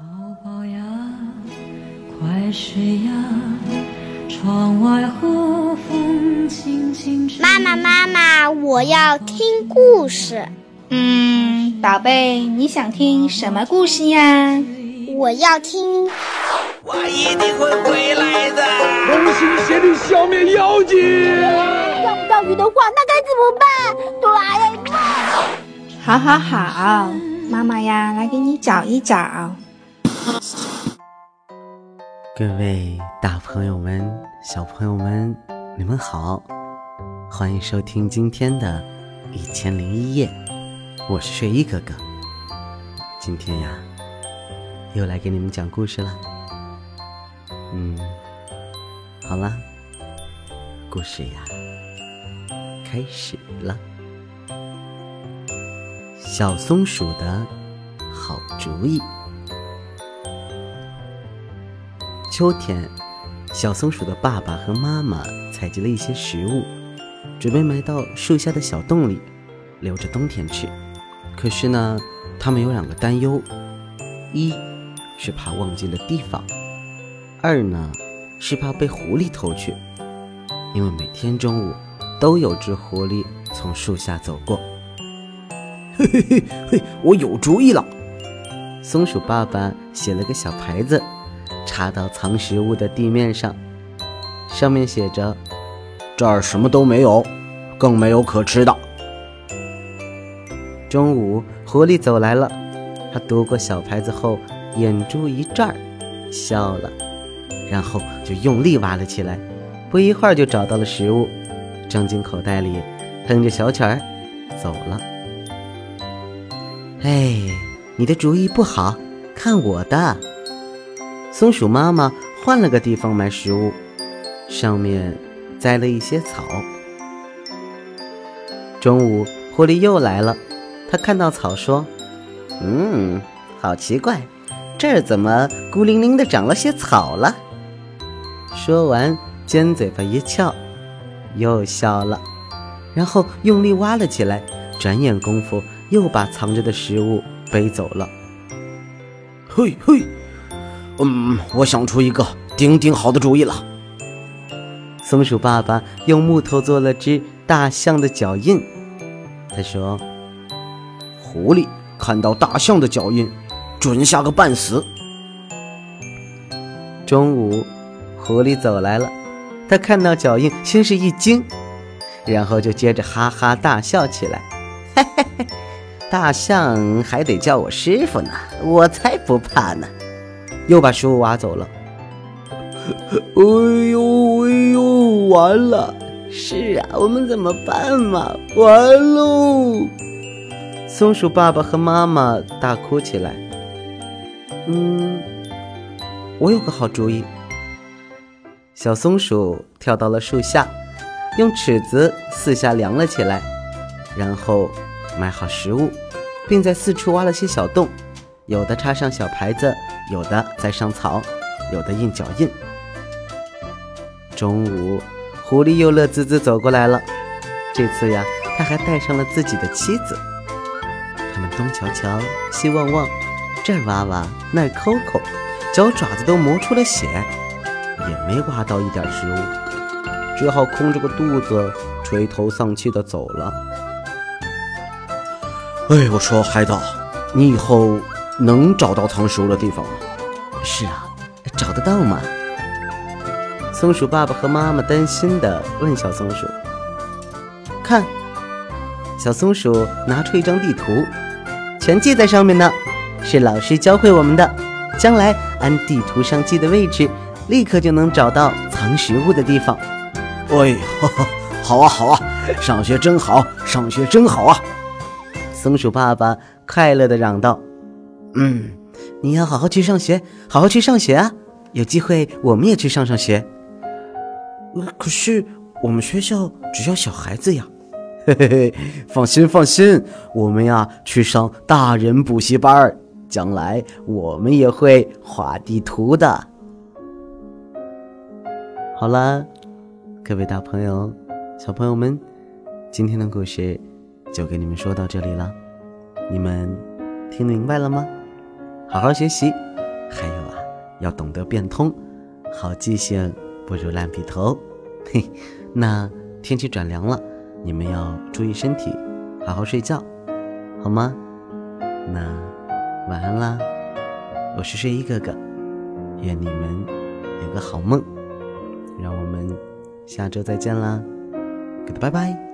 宝宝呀，快睡呀，窗外和风轻轻吹。妈妈，妈妈，我要听故事。嗯，宝贝，你想听什么故事呀？我要听。我一定会回来的。同心协力消灭妖精。钓不到鱼的话，那该怎么办？哆啦 A 梦。好好好，妈妈呀，来给你找一找。各位大朋友们、小朋友们，你们好，欢迎收听今天的《一千零一夜》，我是睡衣哥哥。今天呀，又来给你们讲故事了。嗯，好了，故事呀，开始了。小松鼠的好主意。秋天，小松鼠的爸爸和妈妈采集了一些食物，准备埋到树下的小洞里，留着冬天吃。可是呢，他们有两个担忧：一是怕忘记了地方；二呢是怕被狐狸偷去，因为每天中午都有只狐狸从树下走过。嘿嘿嘿嘿，我有主意了！松鼠爸爸写了个小牌子。插到藏食物的地面上，上面写着：“这儿什么都没有，更没有可吃的。”中午，狐狸走来了，他读过小牌子后，眼珠一转，笑了，然后就用力挖了起来。不一会儿就找到了食物，装进口袋里，哼着小曲儿走了。哎，你的主意不好，看我的！松鼠妈妈换了个地方埋食物，上面栽了一些草。中午，狐狸又来了，他看到草说：“嗯，好奇怪，这儿怎么孤零零的长了些草了？”说完，尖嘴巴一翘，又笑了，然后用力挖了起来。转眼功夫，又把藏着的食物背走了。嘿嘿。嗯，我想出一个顶顶好的主意了。松鼠爸爸用木头做了只大象的脚印。他说：“狐狸看到大象的脚印，准吓个半死。”中午，狐狸走来了，他看到脚印，先是一惊，然后就接着哈哈大笑起来。嘿嘿嘿，大象还得叫我师傅呢，我才不怕呢。又把食物挖走了。哎呦哎呦，完了！是啊，我们怎么办嘛？完喽！松鼠爸爸和妈妈大哭起来。嗯，我有个好主意。小松鼠跳到了树下，用尺子四下量了起来，然后买好食物，并在四处挖了些小洞。有的插上小牌子，有的在上草，有的印脚印。中午，狐狸又乐滋滋走过来了。这次呀，他还带上了自己的妻子。他们东瞧瞧，西望望，这儿挖挖，那儿抠抠，脚爪子都磨出了血，也没挖到一点食物，只好空着个肚子，垂头丧气的走了。哎，我说孩子，你以后。能找到藏食物的地方吗？是啊，找得到吗？松鼠爸爸和妈妈担心地问小松鼠：“看，小松鼠拿出一张地图，全记在上面呢，是老师教会我们的。将来按地图上记的位置，立刻就能找到藏食物的地方。”哎，好啊，好啊，上学真好，上学真好啊！松鼠爸爸快乐地嚷道。嗯，你要好好去上学，好好去上学啊！有机会我们也去上上学。可是我们学校只要小孩子呀。嘿嘿嘿，放心放心，我们呀去上大人补习班，将来我们也会画地图的。好了，各位大朋友、小朋友们，今天的故事就给你们说到这里了，你们听明白了吗？好好学习，还有啊，要懂得变通，好记性不如烂笔头。嘿，那天气转凉了，你们要注意身体，好好睡觉，好吗？那晚安啦，我是睡衣哥哥，愿你们有个好梦。让我们下周再见啦，拜拜。